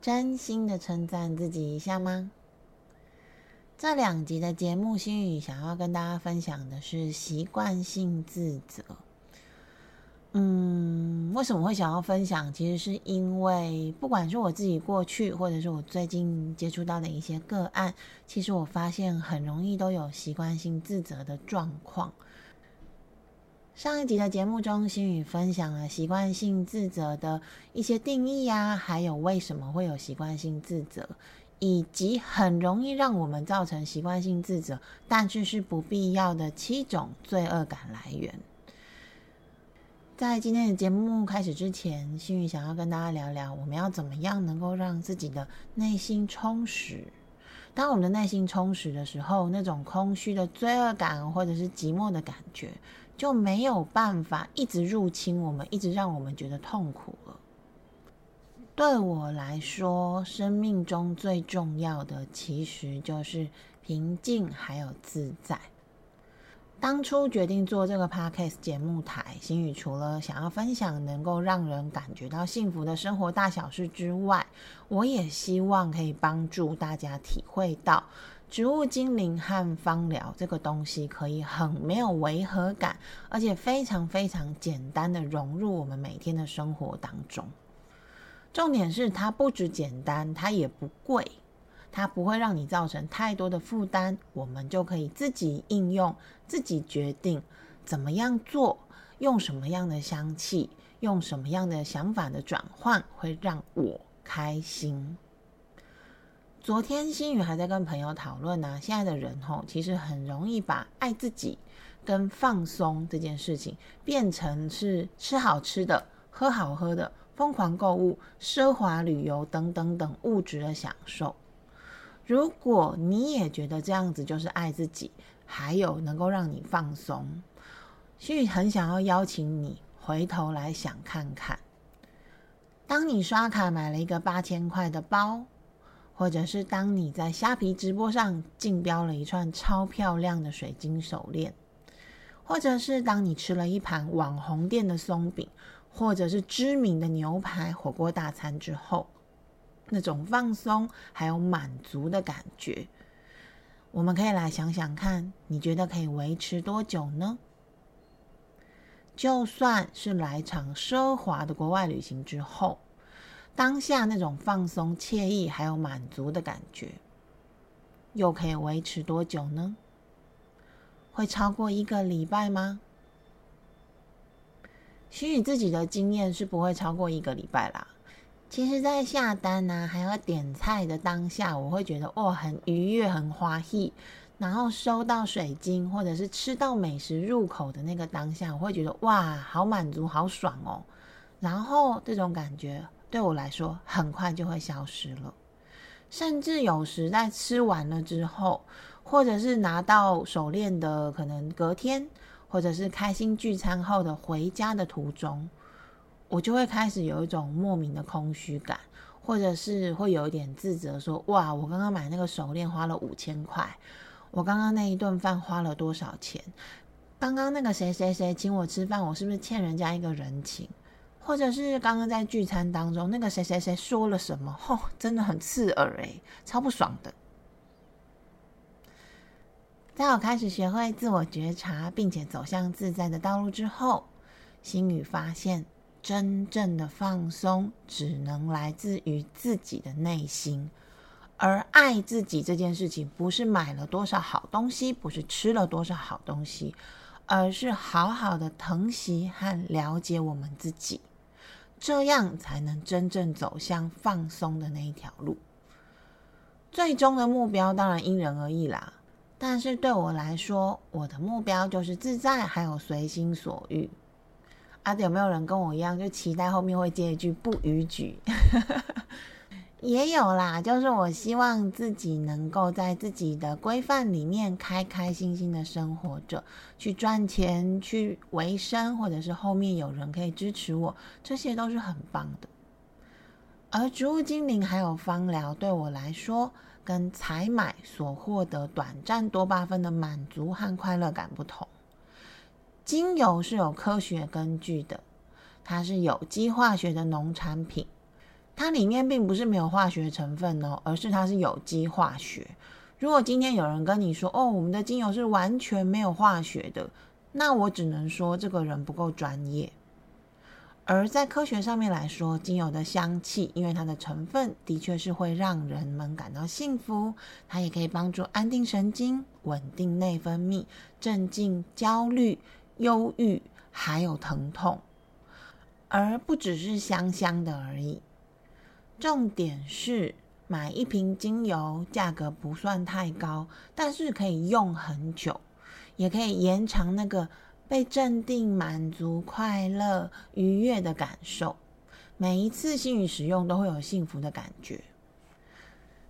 真心的称赞自己一下吗？这两集的节目，心语想要跟大家分享的是习惯性自责。嗯，为什么会想要分享？其实是因为，不管是我自己过去，或者是我最近接触到的一些个案，其实我发现很容易都有习惯性自责的状况。上一集的节目中，心宇分享了习惯性自责的一些定义呀，还有为什么会有习惯性自责，以及很容易让我们造成习惯性自责，但是是不必要的七种罪恶感来源。在今天的节目开始之前，心宇想要跟大家聊聊，我们要怎么样能够让自己的内心充实。当我们的内心充实的时候，那种空虚的罪恶感或者是寂寞的感觉。就没有办法一直入侵我们，一直让我们觉得痛苦了。对我来说，生命中最重要的其实就是平静还有自在。当初决定做这个 podcast 节目台，心宇除了想要分享能够让人感觉到幸福的生活大小事之外，我也希望可以帮助大家体会到。植物精灵和芳疗这个东西可以很没有违和感，而且非常非常简单的融入我们每天的生活当中。重点是它不止简单，它也不贵，它不会让你造成太多的负担。我们就可以自己应用，自己决定怎么样做，用什么样的香气，用什么样的想法的转换会让我开心。昨天新宇还在跟朋友讨论呢，现在的人吼，其实很容易把爱自己跟放松这件事情变成是吃好吃的、喝好喝的、疯狂购物、奢华旅游等等等物质的享受。如果你也觉得这样子就是爱自己，还有能够让你放松，新宇很想要邀请你回头来想看看，当你刷卡买了一个八千块的包。或者是当你在虾皮直播上竞标了一串超漂亮的水晶手链，或者是当你吃了一盘网红店的松饼，或者是知名的牛排火锅大餐之后，那种放松还有满足的感觉，我们可以来想想看，你觉得可以维持多久呢？就算是来场奢华的国外旅行之后。当下那种放松、惬意还有满足的感觉，又可以维持多久呢？会超过一个礼拜吗？心宇自己的经验是不会超过一个礼拜啦。其实，在下单呢，还有点菜的当下，我会觉得哇，很愉悦、很欢喜。然后收到水晶，或者是吃到美食入口的那个当下，我会觉得哇，好满足、好爽哦。然后这种感觉。对我来说，很快就会消失了。甚至有时在吃完了之后，或者是拿到手链的可能隔天，或者是开心聚餐后的回家的途中，我就会开始有一种莫名的空虚感，或者是会有一点自责，说：“哇，我刚刚买那个手链花了五千块，我刚刚那一顿饭花了多少钱？刚刚那个谁谁谁请我吃饭，我是不是欠人家一个人情？”或者是刚刚在聚餐当中，那个谁谁谁说了什么，吼，真的很刺耳诶，超不爽的。在我开始学会自我觉察，并且走向自在的道路之后，心宇发现，真正的放松只能来自于自己的内心，而爱自己这件事情，不是买了多少好东西，不是吃了多少好东西，而是好好的疼惜和了解我们自己。这样才能真正走向放松的那一条路。最终的目标当然因人而异啦，但是对我来说，我的目标就是自在，还有随心所欲。啊，有没有人跟我一样，就期待后面会接一句不逾矩？也有啦，就是我希望自己能够在自己的规范里面开开心心的生活着，去赚钱，去维生，或者是后面有人可以支持我，这些都是很棒的。而植物精灵还有芳疗对我来说，跟采买所获得短暂多巴酚的满足和快乐感不同。精油是有科学根据的，它是有机化学的农产品。它里面并不是没有化学成分哦，而是它是有机化学。如果今天有人跟你说，哦，我们的精油是完全没有化学的，那我只能说这个人不够专业。而在科学上面来说，精油的香气，因为它的成分的确是会让人们感到幸福，它也可以帮助安定神经、稳定内分泌、镇静焦虑、忧郁，还有疼痛，而不只是香香的而已。重点是买一瓶精油，价格不算太高，但是可以用很久，也可以延长那个被镇定、满足、快乐、愉悦的感受。每一次心语使用都会有幸福的感觉，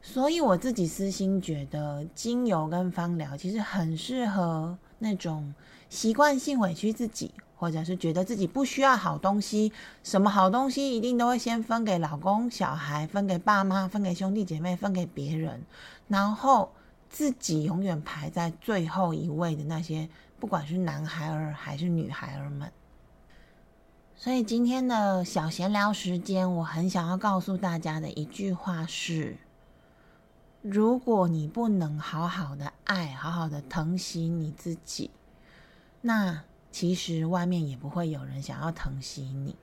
所以我自己私心觉得，精油跟芳疗其实很适合那种习惯性委屈自己。或者是觉得自己不需要好东西，什么好东西一定都会先分给老公、小孩，分给爸妈，分给兄弟姐妹，分给别人，然后自己永远排在最后一位的那些，不管是男孩儿还是女孩儿们。所以今天的小闲聊时间，我很想要告诉大家的一句话是：如果你不能好好的爱，好好的疼惜你自己，那。其实外面也不会有人想要疼惜你。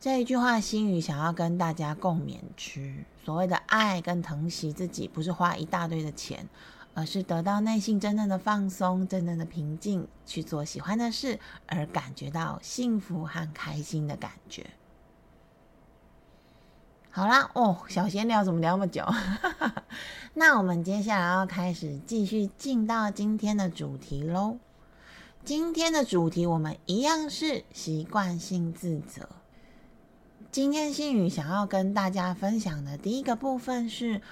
这一句话，心语想要跟大家共勉之。所谓的爱跟疼惜自己，不是花一大堆的钱，而是得到内心真正的放松、真正的平静，去做喜欢的事，而感觉到幸福和开心的感觉。好啦，哦，小闲聊怎么聊那么久？那我们接下来要开始继续进到今天的主题喽。今天的主题，我们一样是习惯性自责。今天心宇想要跟大家分享的第一个部分是，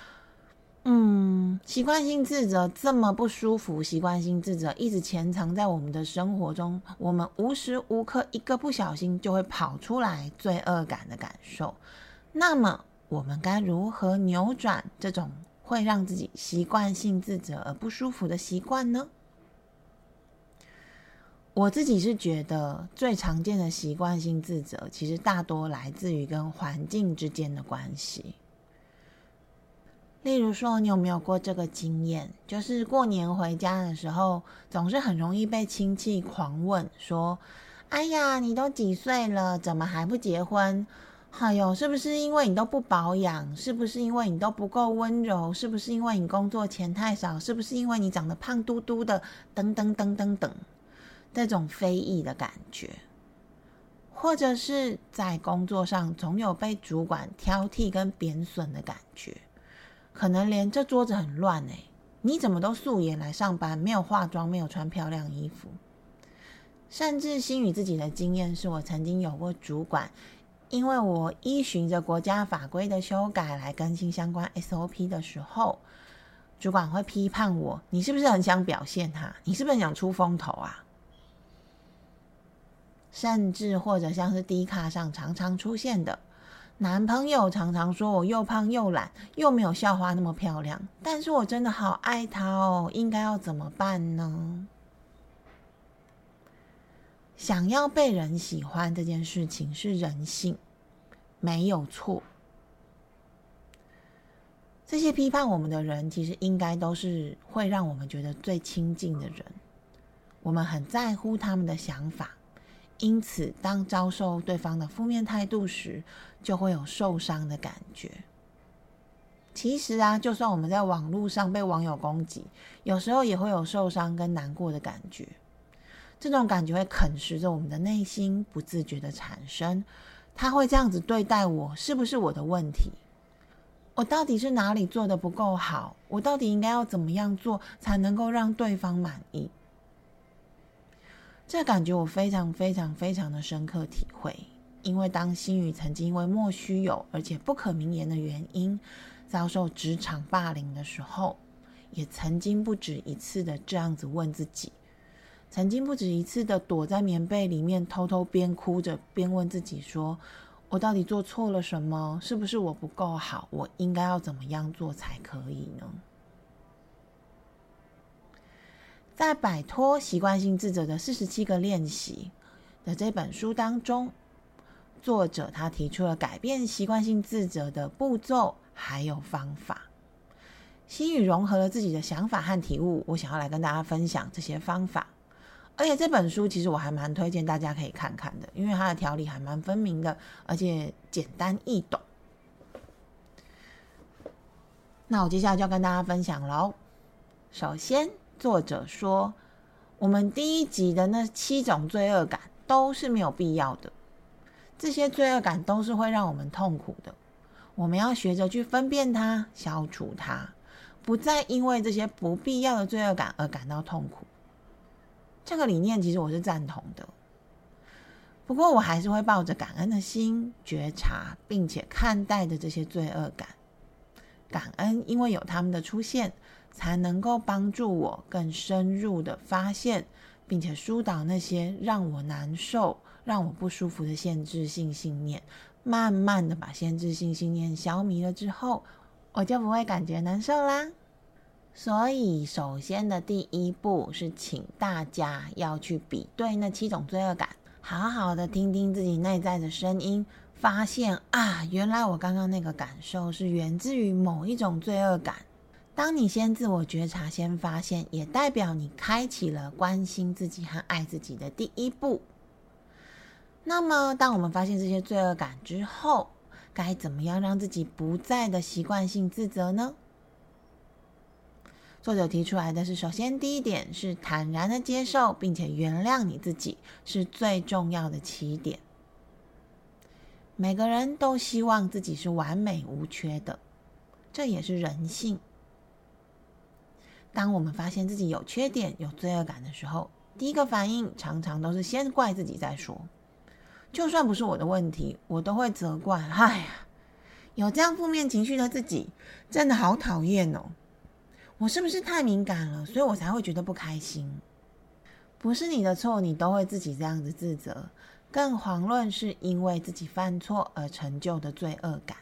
嗯，习惯性自责这么不舒服，习惯性自责一直潜藏在我们的生活中，我们无时无刻一个不小心就会跑出来罪恶感的感受。那么，我们该如何扭转这种会让自己习惯性自责而不舒服的习惯呢？我自己是觉得最常见的习惯性自责，其实大多来自于跟环境之间的关系。例如说，你有没有过这个经验？就是过年回家的时候，总是很容易被亲戚狂问说：“哎呀，你都几岁了，怎么还不结婚？哎呦，是不是因为你都不保养？是不是因为你都不够温柔？是不是因为你工作钱太少？是不是因为你长得胖嘟嘟的？等等等等等。”这种非议的感觉，或者是在工作上总有被主管挑剔跟贬损的感觉，可能连这桌子很乱哎，你怎么都素颜来上班，没有化妆，没有穿漂亮衣服，甚至心宇自己的经验是我曾经有过主管，因为我依循着国家法规的修改来更新相关 SOP 的时候，主管会批判我，你是不是很想表现他？你是不是很想出风头啊？甚至或者像是低卡上常常出现的，男朋友常常说我又胖又懒，又没有校花那么漂亮，但是我真的好爱他哦，应该要怎么办呢？想要被人喜欢这件事情是人性，没有错。这些批判我们的人，其实应该都是会让我们觉得最亲近的人，我们很在乎他们的想法。因此，当遭受对方的负面态度时，就会有受伤的感觉。其实啊，就算我们在网络上被网友攻击，有时候也会有受伤跟难过的感觉。这种感觉会啃食着我们的内心，不自觉的产生。他会这样子对待我，是不是我的问题？我到底是哪里做的不够好？我到底应该要怎么样做才能够让对方满意？这感觉我非常非常非常的深刻体会，因为当新宇曾经因为莫须有而且不可名言的原因，遭受职场霸凌的时候，也曾经不止一次的这样子问自己，曾经不止一次的躲在棉被里面偷偷边哭着边问自己说：“我到底做错了什么？是不是我不够好？我应该要怎么样做才可以呢？”在摆脱习惯性自责的四十七个练习的这本书当中。作者他提出了改变习惯性自责的步骤还有方法，心语融合了自己的想法和体悟，我想要来跟大家分享这些方法。而且这本书其实我还蛮推荐大家可以看看的，因为它的条理还蛮分明的，而且简单易懂。那我接下来就要跟大家分享喽。首先，作者说，我们第一集的那七种罪恶感都是没有必要的。这些罪恶感都是会让我们痛苦的，我们要学着去分辨它、消除它，不再因为这些不必要的罪恶感而感到痛苦。这个理念其实我是赞同的，不过我还是会抱着感恩的心觉察，并且看待的这些罪恶感。感恩，因为有他们的出现，才能够帮助我更深入的发现，并且疏导那些让我难受。让我不舒服的限制性信念，慢慢的把限制性信念消弭了之后，我就不会感觉难受啦。所以，首先的第一步是，请大家要去比对那七种罪恶感，好好的听听自己内在的声音，发现啊，原来我刚刚那个感受是源自于某一种罪恶感。当你先自我觉察，先发现，也代表你开启了关心自己和爱自己的第一步。那么，当我们发现这些罪恶感之后，该怎么样让自己不再的习惯性自责呢？作者提出来的是：首先，第一点是坦然的接受并且原谅你自己，是最重要的起点。每个人都希望自己是完美无缺的，这也是人性。当我们发现自己有缺点、有罪恶感的时候，第一个反应常常都是先怪自己再说。就算不是我的问题，我都会责怪。哎呀，有这样负面情绪的自己，真的好讨厌哦！我是不是太敏感了，所以我才会觉得不开心？不是你的错，你都会自己这样子自责，更遑论是因为自己犯错而成就的罪恶感。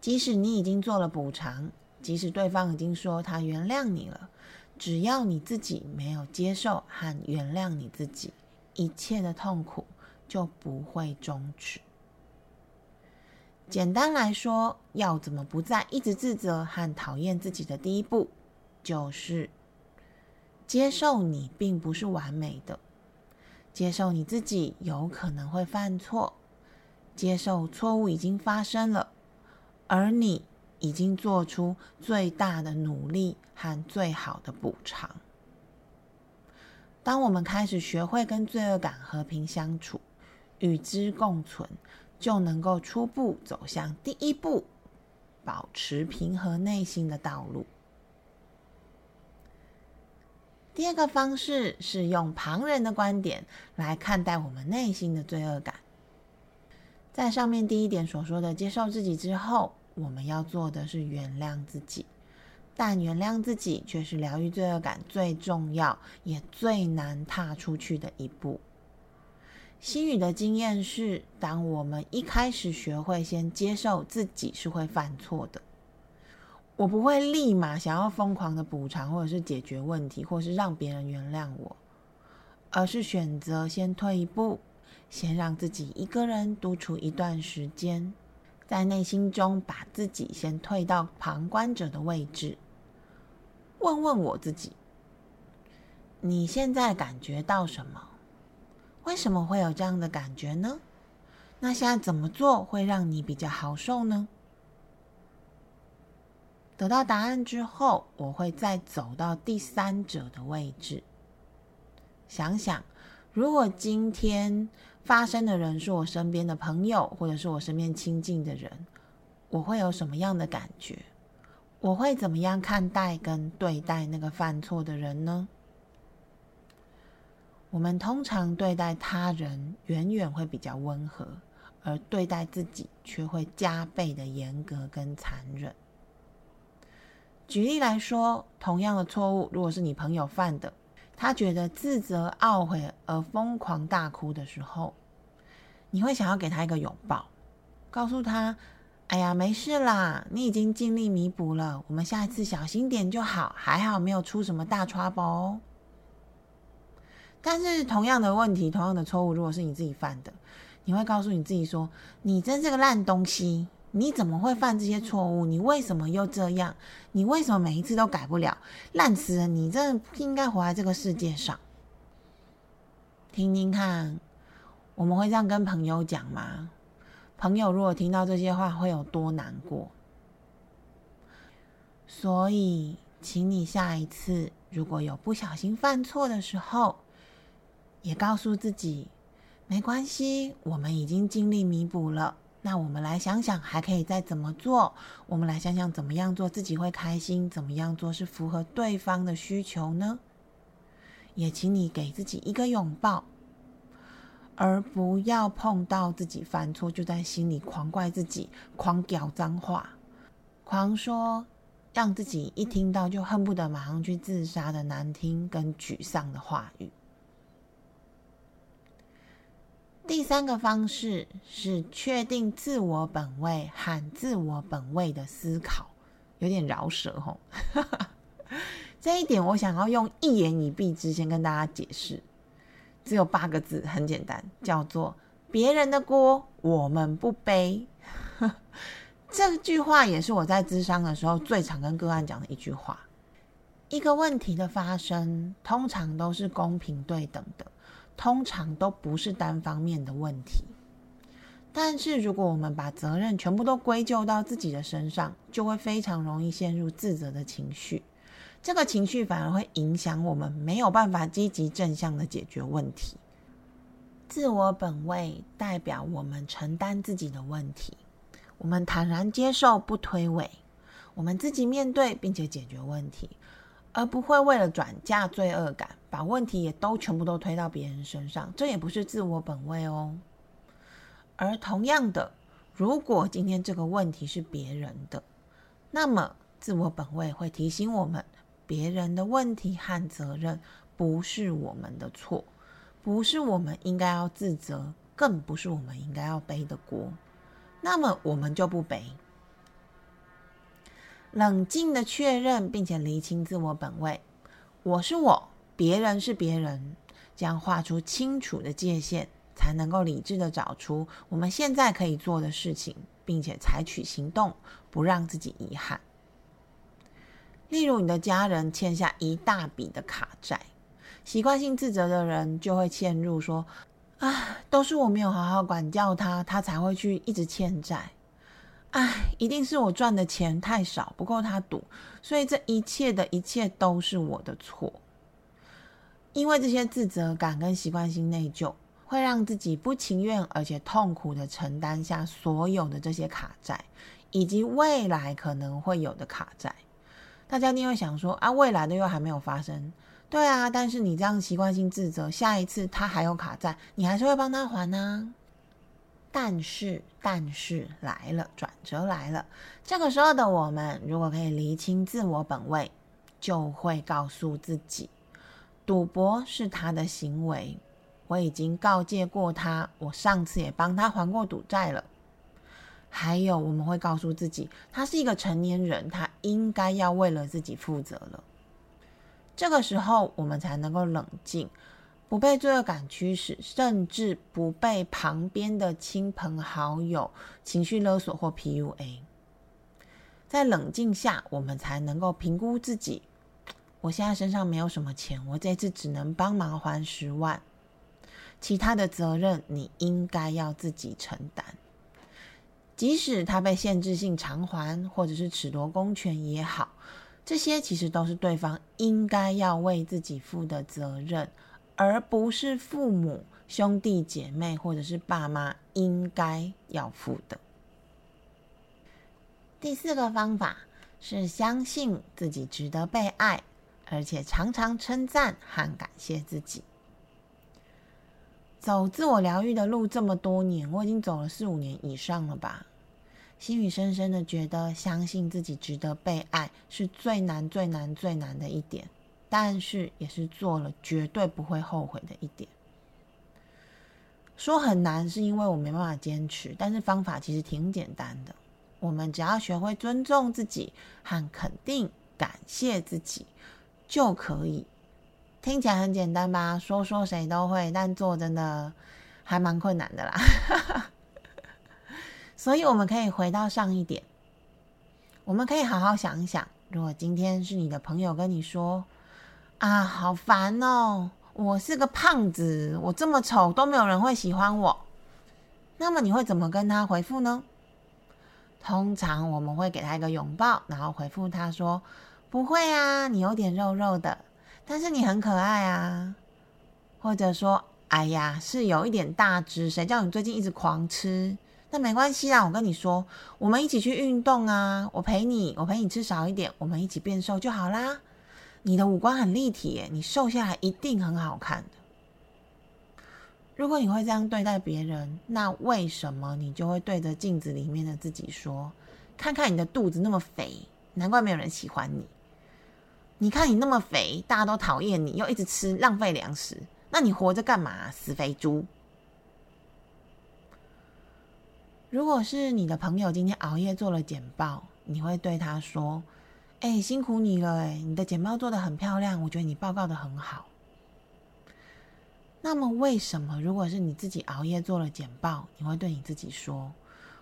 即使你已经做了补偿，即使对方已经说他原谅你了，只要你自己没有接受和原谅你自己，一切的痛苦。就不会终止。简单来说，要怎么不再一直自责和讨厌自己的第一步，就是接受你并不是完美的，接受你自己有可能会犯错，接受错误已经发生了，而你已经做出最大的努力和最好的补偿。当我们开始学会跟罪恶感和平相处。与之共存，就能够初步走向第一步，保持平和内心的道路。第二个方式是用旁人的观点来看待我们内心的罪恶感。在上面第一点所说的接受自己之后，我们要做的是原谅自己，但原谅自己却是疗愈罪恶感最重要也最难踏出去的一步。心语的经验是，当我们一开始学会先接受自己是会犯错的，我不会立马想要疯狂的补偿，或者是解决问题，或是让别人原谅我，而是选择先退一步，先让自己一个人独处一段时间，在内心中把自己先退到旁观者的位置，问问我自己：你现在感觉到什么？为什么会有这样的感觉呢？那现在怎么做会让你比较好受呢？得到答案之后，我会再走到第三者的位置，想想如果今天发生的人是我身边的朋友，或者是我身边亲近的人，我会有什么样的感觉？我会怎么样看待跟对待那个犯错的人呢？我们通常对待他人远远会比较温和，而对待自己却会加倍的严格跟残忍。举例来说，同样的错误，如果是你朋友犯的，他觉得自责、懊悔而疯狂大哭的时候，你会想要给他一个拥抱，告诉他：“哎呀，没事啦，你已经尽力弥补了，我们下一次小心点就好，还好没有出什么大 trouble。”但是同样的问题，同样的错误，如果是你自己犯的，你会告诉你自己说：“你真是个烂东西。”你怎么会犯这些错误？你为什么又这样？你为什么每一次都改不了？烂死了！你真的不应该活在这个世界上。听听看，我们会这样跟朋友讲吗？朋友如果听到这些话，会有多难过？所以，请你下一次如果有不小心犯错的时候，也告诉自己，没关系，我们已经尽力弥补了。那我们来想想，还可以再怎么做？我们来想想，怎么样做自己会开心？怎么样做是符合对方的需求呢？也请你给自己一个拥抱，而不要碰到自己犯错就在心里狂怪自己、狂屌脏话、狂说让自己一听到就恨不得马上去自杀的难听跟沮丧的话语。第三个方式是确定自我本位和自我本位的思考，有点饶舌吼。这一点我想要用一言以蔽之，先跟大家解释。只有八个字，很简单，叫做“别人的锅我们不背”。这句话也是我在咨商的时候最常跟个案讲的一句话。一个问题的发生，通常都是公平对等的。通常都不是单方面的问题，但是如果我们把责任全部都归咎到自己的身上，就会非常容易陷入自责的情绪。这个情绪反而会影响我们没有办法积极正向的解决问题。自我本位代表我们承担自己的问题，我们坦然接受不推诿，我们自己面对并且解决问题。而不会为了转嫁罪恶感，把问题也都全部都推到别人身上，这也不是自我本位哦。而同样的，如果今天这个问题是别人的，那么自我本位会提醒我们，别人的问题和责任不是我们的错，不是我们应该要自责，更不是我们应该要背的锅，那么我们就不背。冷静的确认，并且厘清自我本位，我是我，别人是别人，这样画出清楚的界限，才能够理智的找出我们现在可以做的事情，并且采取行动，不让自己遗憾。例如，你的家人欠下一大笔的卡债，习惯性自责的人就会陷入说：“啊，都是我没有好好管教他，他才会去一直欠债。”唉，一定是我赚的钱太少，不够他赌，所以这一切的一切都是我的错。因为这些自责感跟习惯性内疚，会让自己不情愿而且痛苦的承担下所有的这些卡债，以及未来可能会有的卡债。大家一定会想说啊，未来的又还没有发生，对啊，但是你这样习惯性自责，下一次他还有卡债，你还是会帮他还呢？但是，但是来了，转折来了。这个时候的我们，如果可以厘清自我本位，就会告诉自己，赌博是他的行为，我已经告诫过他，我上次也帮他还过赌债了。还有，我们会告诉自己，他是一个成年人，他应该要为了自己负责了。这个时候，我们才能够冷静。不被罪恶感驱使，甚至不被旁边的亲朋好友情绪勒索或 PUA，在冷静下，我们才能够评估自己。我现在身上没有什么钱，我这次只能帮忙还十万，其他的责任你应该要自己承担。即使他被限制性偿还，或者是褫夺公权也好，这些其实都是对方应该要为自己负的责任。而不是父母、兄弟姐妹或者是爸妈应该要负的。第四个方法是相信自己值得被爱，而且常常称赞和感谢自己。走自我疗愈的路这么多年，我已经走了四五年以上了吧。心语深深的觉得，相信自己值得被爱是最难、最难、最难的一点，但是也是做了绝对不会后悔的一点。说很难，是因为我没办法坚持，但是方法其实挺简单的。我们只要学会尊重自己和肯定、感谢自己，就可以。听起来很简单吧？说说谁都会，但做真的还蛮困难的啦。所以我们可以回到上一点，我们可以好好想一想：如果今天是你的朋友跟你说：“啊，好烦哦，我是个胖子，我这么丑都没有人会喜欢我。”那么你会怎么跟他回复呢？通常我们会给他一个拥抱，然后回复他说：“不会啊，你有点肉肉的，但是你很可爱啊。”或者说：“哎呀，是有一点大只，谁叫你最近一直狂吃？”那没关系啦，我跟你说，我们一起去运动啊！我陪你，我陪你吃少一点，我们一起变瘦就好啦。你的五官很立体，你瘦下来一定很好看的。如果你会这样对待别人，那为什么你就会对着镜子里面的自己说：“看看你的肚子那么肥，难怪没有人喜欢你。你看你那么肥，大家都讨厌你，又一直吃，浪费粮食，那你活着干嘛？死肥猪！”如果是你的朋友今天熬夜做了简报，你会对他说：“哎，辛苦你了，哎，你的简报做的很漂亮，我觉得你报告的很好。”那么，为什么如果是你自己熬夜做了简报，你会对你自己说：“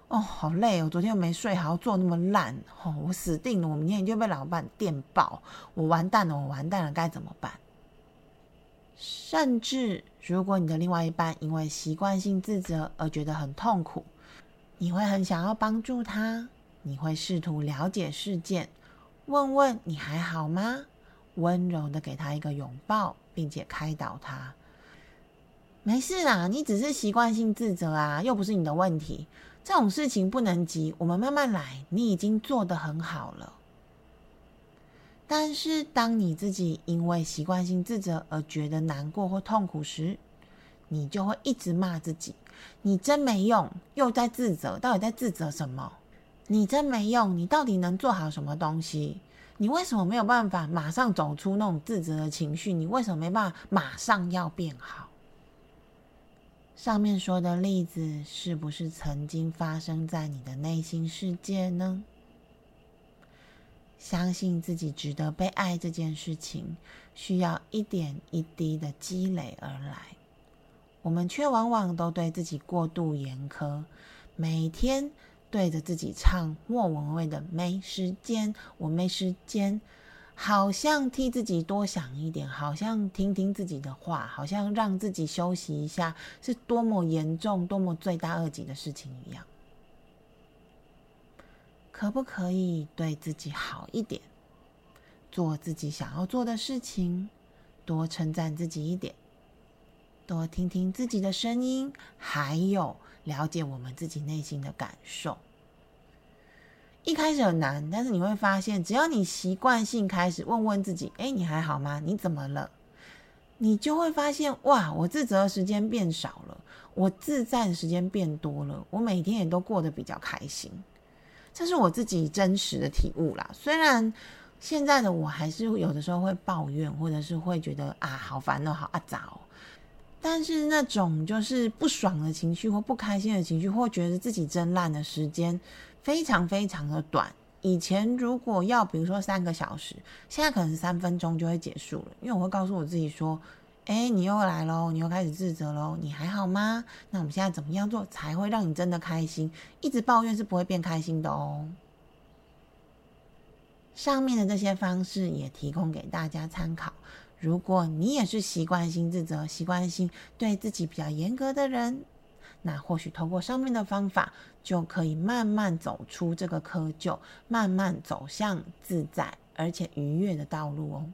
哦，好累哦，昨天又没睡好，做那么烂，哦，我死定了，我明天一定被老板电爆，我完蛋了，我完蛋了，该怎么办？”甚至，如果你的另外一半因为习惯性自责而觉得很痛苦。你会很想要帮助他，你会试图了解事件，问问你还好吗？温柔的给他一个拥抱，并且开导他。没事啦，你只是习惯性自责啊，又不是你的问题。这种事情不能急，我们慢慢来。你已经做得很好了。但是，当你自己因为习惯性自责而觉得难过或痛苦时，你就会一直骂自己。你真没用，又在自责，到底在自责什么？你真没用，你到底能做好什么东西？你为什么没有办法马上走出那种自责的情绪？你为什么没办法马上要变好？上面说的例子是不是曾经发生在你的内心世界呢？相信自己值得被爱这件事情，需要一点一滴的积累而来。我们却往往都对自己过度严苛，每天对着自己唱莫文蔚的“没时间，我没时间”，好像替自己多想一点，好像听听自己的话，好像让自己休息一下，是多么严重、多么罪大恶极的事情一样。可不可以对自己好一点，做自己想要做的事情，多称赞自己一点？多听听自己的声音，还有了解我们自己内心的感受。一开始很难，但是你会发现，只要你习惯性开始问问自己：“哎，你还好吗？你怎么了？”你就会发现，哇，我自责的时间变少了，我自在的时间变多了，我每天也都过得比较开心。这是我自己真实的体悟啦。虽然现在的我还是有的时候会抱怨，或者是会觉得啊，好烦哦，好阿杂。但是那种就是不爽的情绪或不开心的情绪，或觉得自己真烂的时间，非常非常的短。以前如果要比如说三个小时，现在可能是三分钟就会结束了。因为我会告诉我自己说：“哎，你又来喽，你又开始自责喽，你还好吗？那我们现在怎么样做才会让你真的开心？一直抱怨是不会变开心的哦。”上面的这些方式也提供给大家参考。如果你也是习惯性自责、习惯性对自己比较严格的人，那或许透过上面的方法，就可以慢慢走出这个窠臼，慢慢走向自在而且愉悦的道路哦。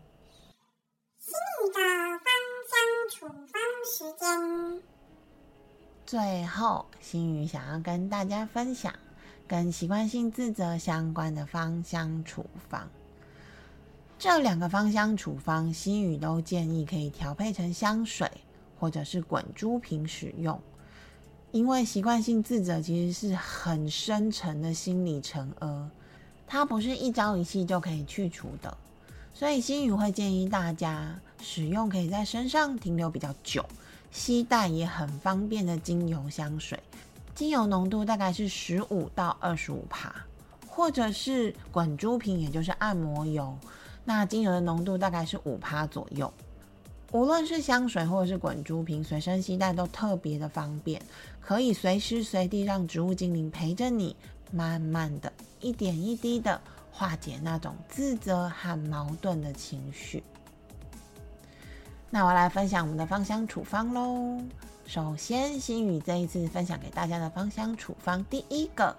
心语的芳香处方时间，最后心语想要跟大家分享跟习惯性自责相关的芳香处方。这两个芳香处方，心语都建议可以调配成香水，或者是滚珠瓶使用。因为习惯性自责其实是很深沉的心理沉疴，它不是一朝一夕就可以去除的。所以心宇会建议大家使用可以在身上停留比较久、携带也很方便的精油香水，精油浓度大概是十五到二十五帕，或者是滚珠瓶，也就是按摩油，那精油的浓度大概是五帕左右。无论是香水或者是滚珠瓶，随身携带都特别的方便，可以随时随地让植物精灵陪着你，慢慢的一点一滴的。化解那种自责和矛盾的情绪。那我来分享我们的芳香处方喽。首先，心宇这一次分享给大家的芳香处方，第一个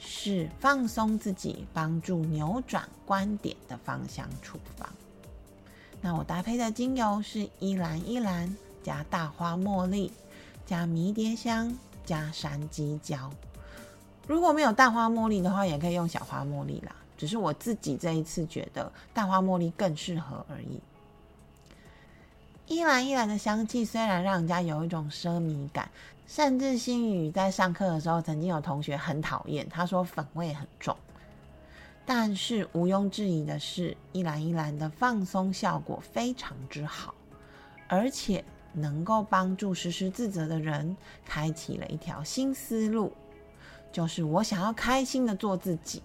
是放松自己、帮助扭转观点的芳香处方。那我搭配的精油是依兰依兰加大花茉莉加迷迭香加山鸡椒。如果没有大花茉莉的话，也可以用小花茉莉啦。只是我自己这一次觉得大花茉莉更适合而已。依兰依兰的香气虽然让人家有一种奢靡感，甚至心宇在上课的时候曾经有同学很讨厌，他说粉味很重。但是毋庸置疑的是，依兰依兰的放松效果非常之好，而且能够帮助实施自责的人开启了一条新思路，就是我想要开心的做自己。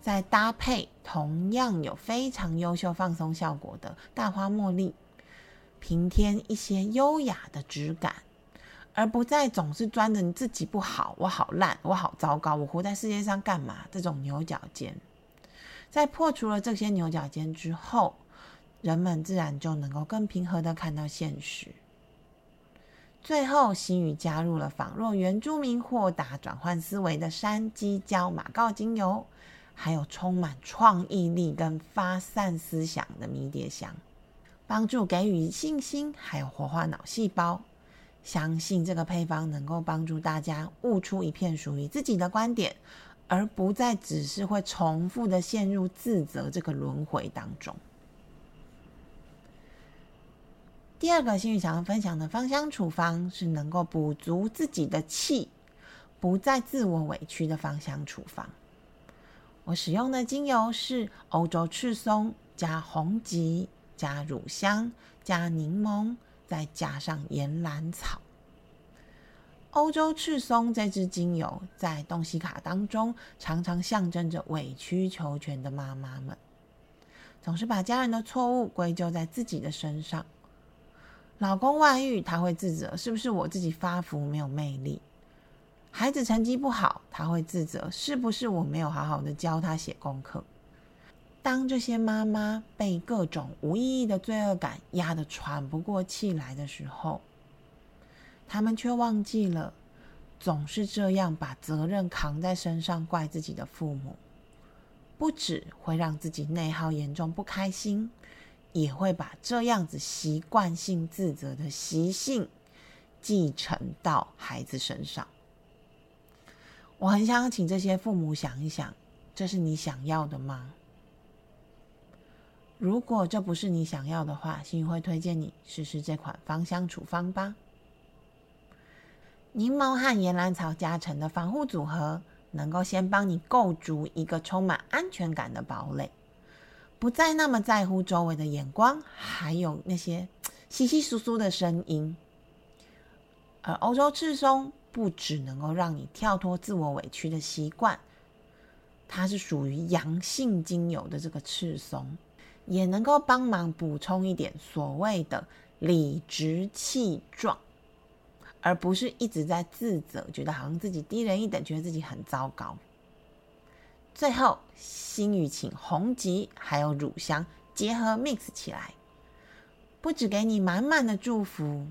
再搭配同样有非常优秀放松效果的大花茉莉，平添一些优雅的质感，而不再总是钻着你自己不好，我好烂，我好糟糕，我活在世界上干嘛？这种牛角尖，在破除了这些牛角尖之后，人们自然就能够更平和的看到现实。最后，心宇加入了仿若原住民豁达转换思维的山鸡椒马告精油。还有充满创意力跟发散思想的迷迭香，帮助给予信心，还有活化脑细胞。相信这个配方能够帮助大家悟出一片属于自己的观点，而不再只是会重复的陷入自责这个轮回当中。第二个幸运想要分享的芳香处方是能够补足自己的气，不再自我委屈的芳香处方。我使用的精油是欧洲赤松加红极加乳香加柠檬，再加上岩兰草。欧洲赤松这支精油在东西卡当中，常常象征着委曲求全的妈妈们，总是把家人的错误归咎在自己的身上。老公外遇，他会自责，是不是我自己发福没有魅力？孩子成绩不好，他会自责，是不是我没有好好的教他写功课？当这些妈妈被各种无意义的罪恶感压得喘不过气来的时候，他们却忘记了，总是这样把责任扛在身上怪自己的父母，不止会让自己内耗严重不开心，也会把这样子习惯性自责的习性继承到孩子身上。我很想请这些父母想一想，这是你想要的吗？如果这不是你想要的话，心宇会推荐你试试这款芳香处方吧。柠檬和岩兰草加成的防护组合，能够先帮你构筑一个充满安全感的堡垒，不再那么在乎周围的眼光，还有那些稀稀疏疏的声音。而欧洲赤松。不只能够让你跳脱自我委屈的习惯，它是属于阳性精油的这个赤松，也能够帮忙补充一点所谓的理直气壮，而不是一直在自责，觉得好像自己低人一等，觉得自己很糟糕。最后，心语请红吉还有乳香结合 mix 起来，不止给你满满的祝福。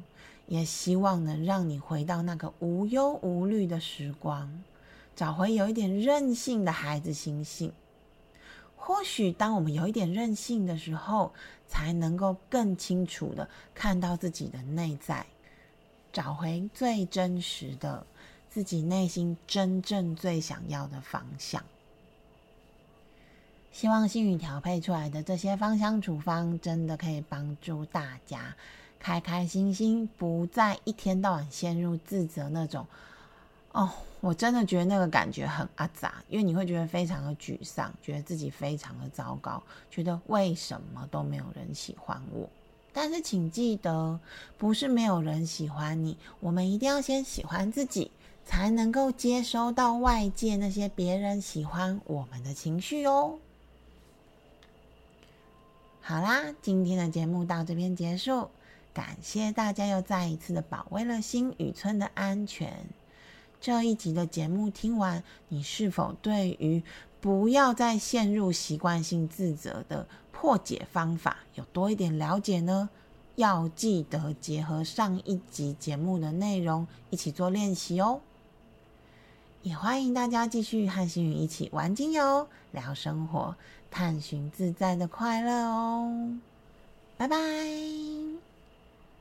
也希望能让你回到那个无忧无虑的时光，找回有一点任性的孩子心性。或许当我们有一点任性的时候，才能够更清楚的看到自己的内在，找回最真实的自己内心真正最想要的方向。希望星宇调配出来的这些芳香处方，真的可以帮助大家。开开心心，不再一天到晚陷入自责那种。哦，我真的觉得那个感觉很阿杂，因为你会觉得非常的沮丧，觉得自己非常的糟糕，觉得为什么都没有人喜欢我。但是请记得，不是没有人喜欢你，我们一定要先喜欢自己，才能够接收到外界那些别人喜欢我们的情绪哦。好啦，今天的节目到这边结束，感谢大家又再一次的保卫了新宇村的安全。这一集的节目听完，你是否对于不要再陷入习惯性自责的破解方法有多一点了解呢？要记得结合上一集节目的内容一起做练习哦。也欢迎大家继续和星宇一起玩精油、聊生活、探寻自在的快乐哦。拜拜。